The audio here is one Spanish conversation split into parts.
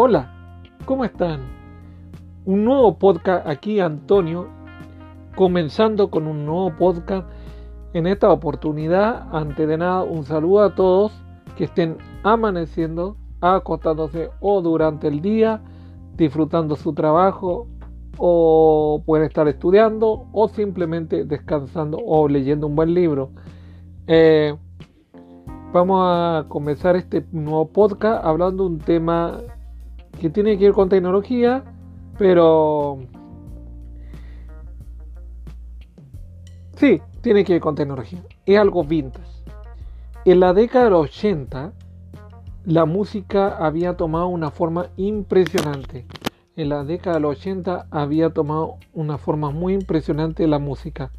Hola, ¿cómo están? Un nuevo podcast aquí, Antonio, comenzando con un nuevo podcast. En esta oportunidad, antes de nada, un saludo a todos que estén amaneciendo, acostándose o durante el día, disfrutando su trabajo o pueden estar estudiando o simplemente descansando o leyendo un buen libro. Eh, vamos a comenzar este nuevo podcast hablando de un tema que tiene que ver con tecnología, pero sí, tiene que ver con tecnología. Es algo vintage. En la década de los 80, la música había tomado una forma impresionante. En la década de los 80 había tomado una forma muy impresionante la música.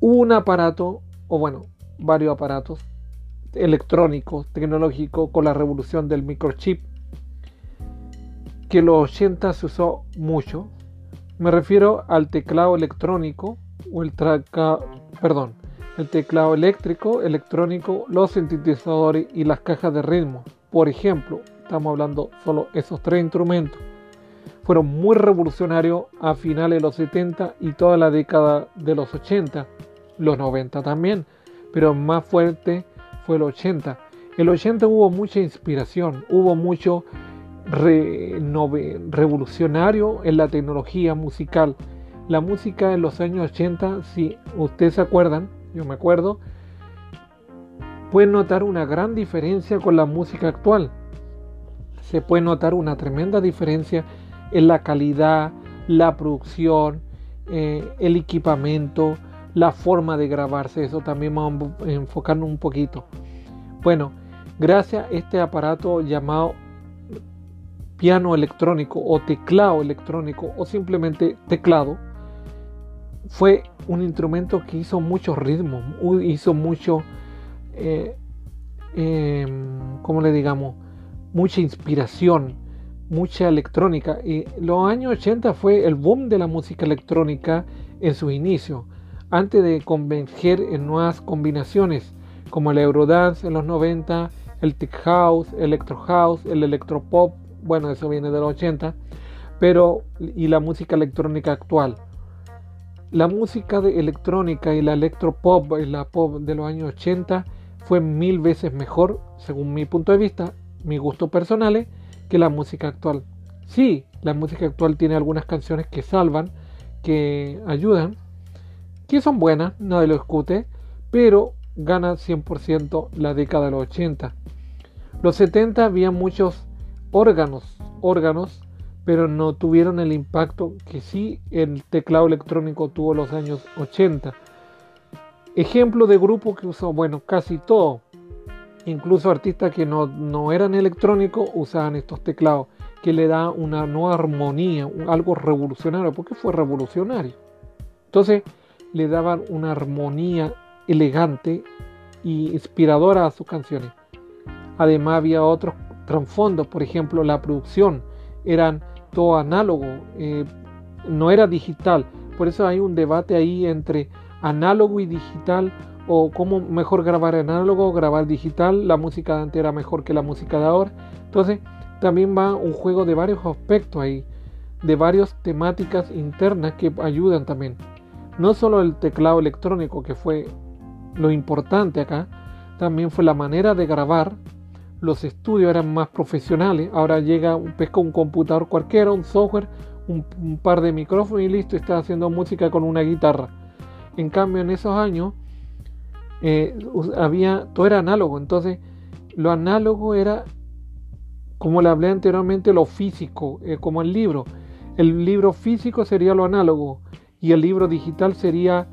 Un aparato, o bueno, varios aparatos electrónicos, tecnológicos, con la revolución del microchip, que los 80 se usó mucho. Me refiero al teclado electrónico, o el traca, perdón, el teclado eléctrico, electrónico, los sintetizadores y las cajas de ritmo. Por ejemplo, estamos hablando solo esos tres instrumentos. Fueron muy revolucionarios a finales de los 70 y toda la década de los 80, los 90 también, pero más fuerte fue el 80. El 80 hubo mucha inspiración, hubo mucho revolucionario en la tecnología musical. La música en los años 80, si ustedes se acuerdan, yo me acuerdo, pueden notar una gran diferencia con la música actual. Se puede notar una tremenda diferencia en la calidad, la producción, eh, el equipamiento, la forma de grabarse. Eso también vamos a enfocarnos un poquito. Bueno, gracias a este aparato llamado piano electrónico o teclado electrónico o simplemente teclado, fue un instrumento que hizo mucho ritmo, hizo mucho, eh, em, ¿cómo le digamos? Mucha inspiración, mucha electrónica. Y los años 80 fue el boom de la música electrónica en su inicio, antes de converger en nuevas combinaciones, como el Eurodance en los 90, el Tech House, el Electro House, el Electro Pop, bueno, eso viene de los 80, pero y la música electrónica actual. La música de electrónica y la electropop y la pop de los años 80 fue mil veces mejor, según mi punto de vista, mis gustos personales, que la música actual. Sí, la música actual tiene algunas canciones que salvan, que ayudan, que son buenas, nadie lo discute, pero gana 100% la década de los 80. Los 70 había muchos órganos, órganos pero no tuvieron el impacto que sí el teclado electrónico tuvo en los años 80. Ejemplo de grupo que usó, bueno, casi todo. Incluso artistas que no, no eran electrónicos usaban estos teclados, que le da una nueva armonía, algo revolucionario. porque fue revolucionario? Entonces le daban una armonía elegante y inspiradora a sus canciones. Además había otros trasfondos, por ejemplo la producción, eran todo análogo, eh, no era digital. Por eso hay un debate ahí entre análogo y digital o cómo mejor grabar análogo o grabar digital. La música de antes era mejor que la música de ahora. Entonces también va un juego de varios aspectos ahí, de varias temáticas internas que ayudan también. No solo el teclado electrónico que fue lo importante acá, también fue la manera de grabar los estudios eran más profesionales. Ahora llega, pesca un computador cualquiera, un software, un, par de micrófonos y listo, está haciendo música con una guitarra. En cambio, en esos años eh, había todo era análogo. Entonces, lo análogo era, como le hablé anteriormente, lo físico, eh, como el libro. El libro físico sería lo análogo y el libro digital sería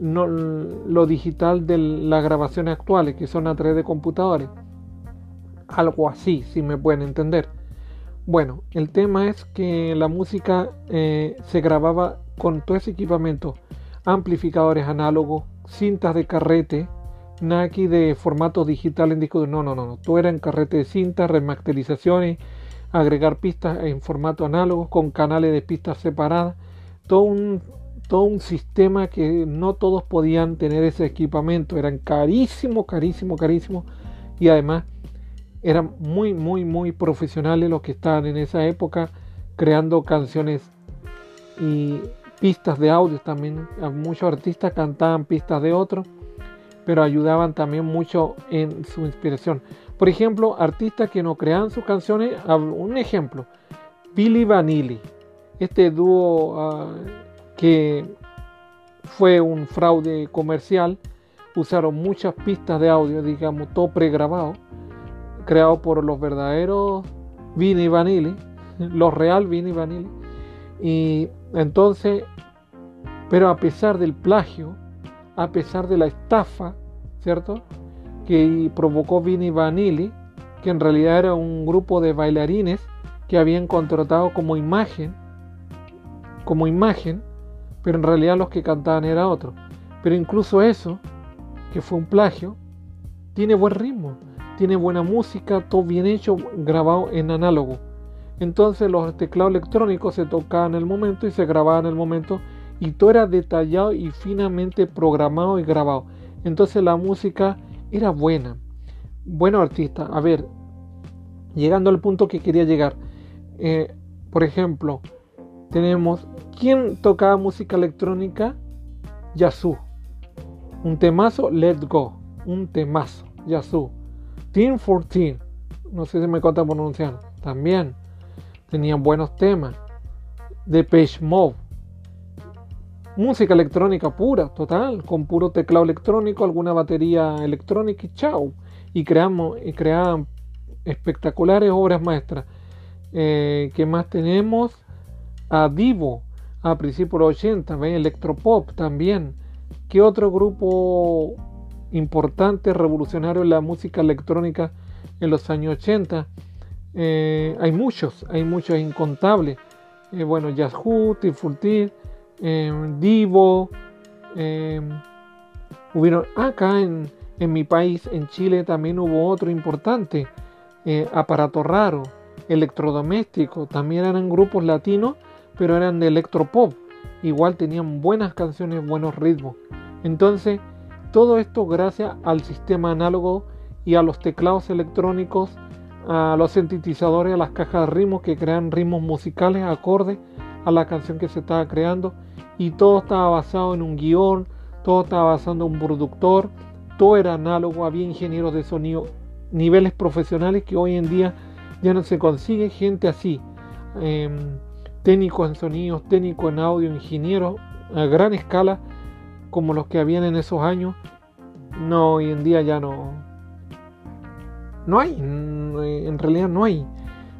lo digital de las grabaciones actuales, que son a través de computadores algo así, si me pueden entender. Bueno, el tema es que la música eh, se grababa con todo ese equipamiento, amplificadores análogos, cintas de carrete, nada de formato digital en disco, no, no, no, no, todo era en carrete de cinta, remasterizaciones, agregar pistas en formato análogo con canales de pistas separadas, todo un, todo un sistema que no todos podían tener ese equipamiento, eran carísimo, carísimo, carísimo y además eran muy, muy, muy profesionales los que estaban en esa época creando canciones y pistas de audio también. Muchos artistas cantaban pistas de otros, pero ayudaban también mucho en su inspiración. Por ejemplo, artistas que no creaban sus canciones, un ejemplo, Billy Vanilli, este dúo ah, que fue un fraude comercial, usaron muchas pistas de audio, digamos, todo pregrabado, creado por los verdaderos Vinny Vanilli, los real Vinny Vanilli. Y entonces, pero a pesar del plagio, a pesar de la estafa, ¿cierto? Que provocó Vinny Vanilli, que en realidad era un grupo de bailarines que habían contratado como imagen, como imagen, pero en realidad los que cantaban era otro. Pero incluso eso, que fue un plagio, tiene buen ritmo, tiene buena música, todo bien hecho, grabado en análogo. Entonces los teclados electrónicos se tocaban en el momento y se grababan en el momento y todo era detallado y finamente programado y grabado. Entonces la música era buena. Bueno artista, a ver, llegando al punto que quería llegar. Eh, por ejemplo, tenemos, ¿quién tocaba música electrónica? Yasu. Un temazo, Let Go. Un temazo, Yasu. Team 14. No sé si me cuenta pronunciar. También tenían buenos temas. Depeche Mode. Música electrónica pura, total, con puro teclado electrónico, alguna batería electrónica y chao. Y creamos y creaban espectaculares obras maestras. Eh, ¿Qué más tenemos? A Divo, a principios de los 80, ¿ven? Electropop también. ¿Qué otro grupo importante, revolucionario en la música electrónica en los años 80? Eh, hay muchos, hay muchos incontables. Eh, bueno, Yahoo, Tifurtir, eh, Divo. hubieron acá en, en, mi país, en Chile, también hubo otro importante. aparato raro, electrodoméstico. También eran grupos latinos, pero eran de electropop. Igual tenían buenas canciones, buenos ritmos. Entonces, todo esto gracias al sistema análogo y a los teclados electrónicos a los sintetizadores, a las cajas de ritmos que crean ritmos musicales acordes a la canción que se estaba creando. Y todo estaba basado en un guion, todo estaba basado en un productor, todo era análogo, había ingenieros de sonido, niveles profesionales que hoy en día ya no se consigue gente así, em, técnicos en sonidos, técnicos en audio, ingenieros a gran escala como los que habían en esos años, no, hoy en día ya no, no hay, mm, en realidad no hay.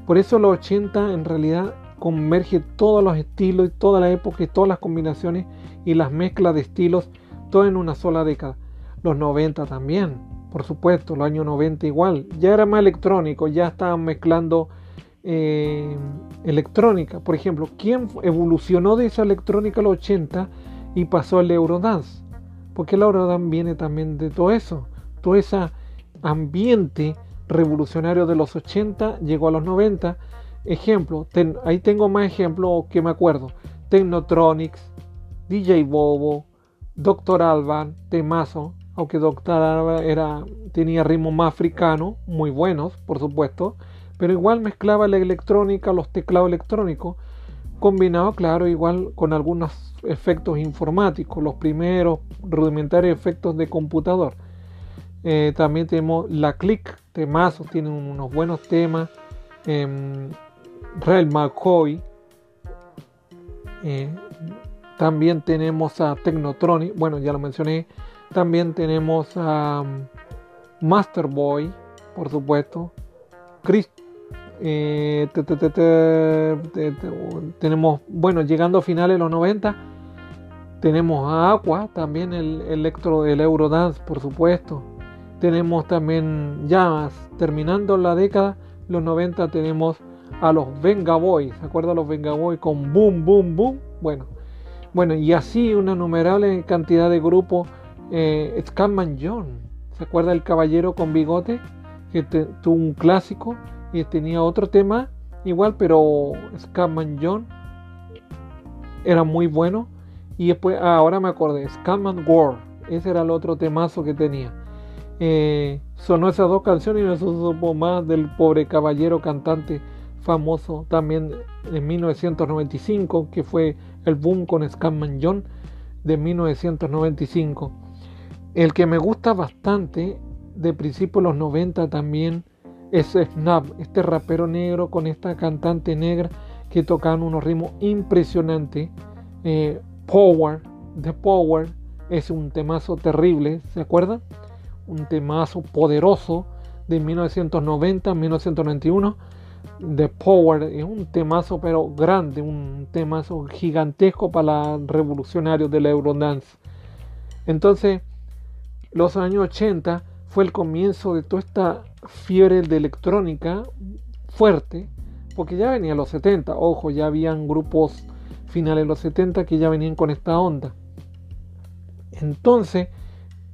Por eso los 80 en realidad converge todos los estilos y toda la época y todas las combinaciones y las mezclas de estilos, todo en una sola década. Los 90 también, por supuesto, los años 90 igual. Ya era más electrónico, ya estaban mezclando eh, electrónica. Por ejemplo, ¿quién evolucionó de esa electrónica a los 80 y pasó al Eurodance? Porque el Eurodance viene también de todo eso, todo ese ambiente revolucionario de los 80 llegó a los 90. Ejemplo, ahí tengo más ejemplos que me acuerdo. Technotronics, DJ Bobo, Doctor Alban, Temazo, aunque Doctor Alban era, tenía ritmo más africano, muy buenos, por supuesto, pero igual mezclaba la electrónica, los teclados electrónicos, combinado, claro, igual con algunos efectos informáticos, los primeros rudimentarios efectos de computador. Eh, también tenemos la Click, temazo, tiene unos buenos temas. Eh, Real McCoy. También tenemos a Technotronic, bueno, ya lo mencioné. También tenemos a um, Masterboy, por supuesto. Chris, eh, tenemos, bueno, llegando a finales de los 90, tenemos a Aqua, también el electro, el Eurodance, por supuesto. Tenemos también, ya terminando la década, los 90, tenemos a los Venga Boys. ¿Se acuerdan los Venga Boys con Boom, Boom, Boom? Bueno, bueno, y así una numerable cantidad de grupos. Eh, Scamman John, ¿se acuerda el caballero con bigote? Que tuvo un clásico y tenía otro tema igual, pero Scamman John era muy bueno. Y después, ah, ahora me acordé, Scamman War, ese era el otro temazo que tenía. Eh, sonó esas dos canciones y no se supo más del pobre caballero cantante famoso también en 1995, que fue el boom con Scamman John de 1995. El que me gusta bastante de principio de los 90 también es Snap, este rapero negro con esta cantante negra que tocan unos ritmos impresionantes. Eh, Power, The Power, es un temazo terrible, ¿se acuerdan? Un temazo poderoso de 1990-1991. The Power es un temazo pero grande, un temazo gigantesco para los revolucionarios del Eurodance. Entonces, los años 80 fue el comienzo de toda esta fiebre de electrónica fuerte, porque ya venía los 70, ojo, ya habían grupos finales de los 70 que ya venían con esta onda. Entonces,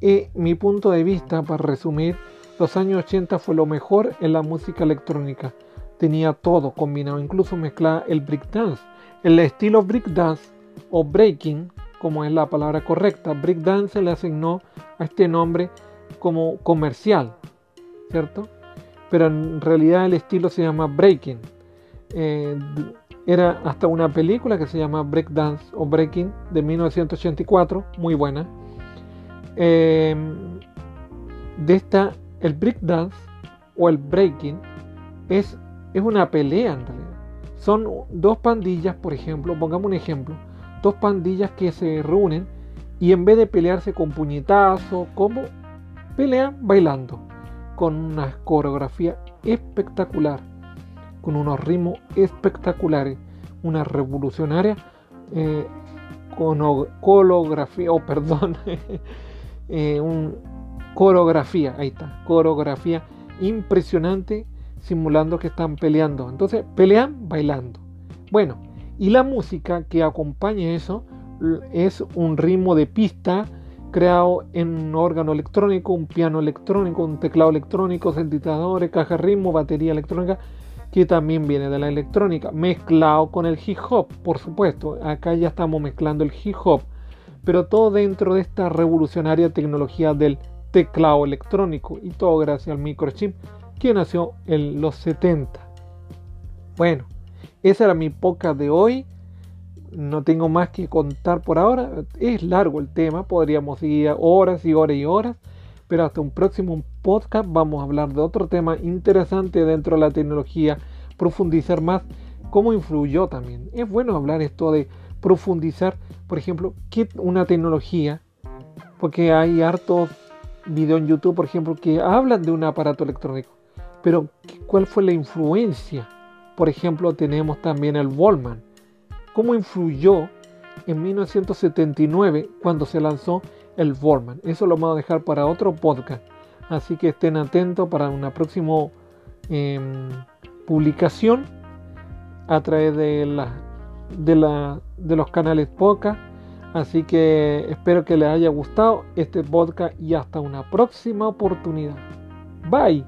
eh, mi punto de vista, para resumir, los años 80 fue lo mejor en la música electrónica. Tenía todo combinado, incluso mezclaba el breakdance. El estilo breakdance o breaking, como es la palabra correcta, breakdance se le asignó a este nombre como comercial, ¿cierto? Pero en realidad el estilo se llama breaking. Eh, era hasta una película que se llama Breakdance o Breaking de 1984, muy buena. Eh, de esta, el breakdance o el breaking es, es una pelea en realidad. Son dos pandillas, por ejemplo, pongamos un ejemplo, dos pandillas que se reúnen y en vez de pelearse con puñetazos, como pelean bailando, con una coreografía espectacular, con unos ritmos espectaculares, una revolucionaria eh, coreografía, oh perdón, eh, un, coreografía, ahí está, coreografía impresionante simulando que están peleando. Entonces, pelean bailando. Bueno, y la música que acompaña eso es un ritmo de pista creado en un órgano electrónico, un piano electrónico, un teclado electrónico, sintetizadores, caja ritmo, batería electrónica, que también viene de la electrónica, mezclado con el hip hop, por supuesto. Acá ya estamos mezclando el hip hop, pero todo dentro de esta revolucionaria tecnología del teclado electrónico y todo gracias al microchip que nació en los 70. Bueno, esa era mi poca de hoy no tengo más que contar por ahora. Es largo el tema, podríamos seguir horas y horas y horas, pero hasta un próximo podcast vamos a hablar de otro tema interesante dentro de la tecnología, profundizar más cómo influyó también. Es bueno hablar esto de profundizar, por ejemplo, qué una tecnología, porque hay hartos videos en YouTube, por ejemplo, que hablan de un aparato electrónico, pero ¿cuál fue la influencia? Por ejemplo, tenemos también el Wallman cómo influyó en 1979 cuando se lanzó el Vorman. Eso lo vamos a dejar para otro podcast. Así que estén atentos para una próxima em, publicación a través de, de, la, de los canales podcast. Así que espero que les haya gustado este podcast y hasta una próxima oportunidad. Bye.